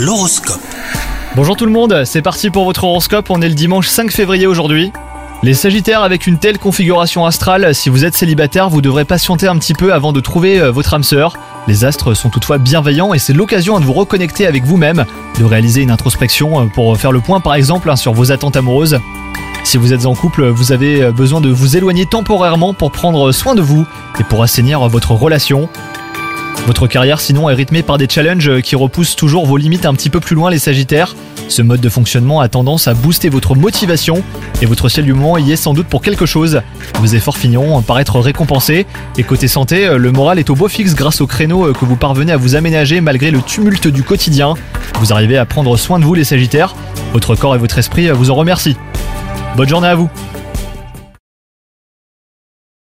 L'horoscope. Bonjour tout le monde, c'est parti pour votre horoscope, on est le dimanche 5 février aujourd'hui. Les Sagittaires, avec une telle configuration astrale, si vous êtes célibataire, vous devrez patienter un petit peu avant de trouver euh, votre âme sœur. Les astres sont toutefois bienveillants et c'est l'occasion de vous reconnecter avec vous-même, de réaliser une introspection euh, pour faire le point par exemple hein, sur vos attentes amoureuses. Si vous êtes en couple, vous avez euh, besoin de vous éloigner temporairement pour prendre soin de vous et pour assainir votre relation. Votre carrière sinon est rythmée par des challenges qui repoussent toujours vos limites un petit peu plus loin les Sagittaires. Ce mode de fonctionnement a tendance à booster votre motivation et votre ciel du moment y est sans doute pour quelque chose. Vos efforts finiront par être récompensés et côté santé, le moral est au beau fixe grâce au créneau que vous parvenez à vous aménager malgré le tumulte du quotidien. Vous arrivez à prendre soin de vous les Sagittaires, votre corps et votre esprit vous en remercient. Bonne journée à vous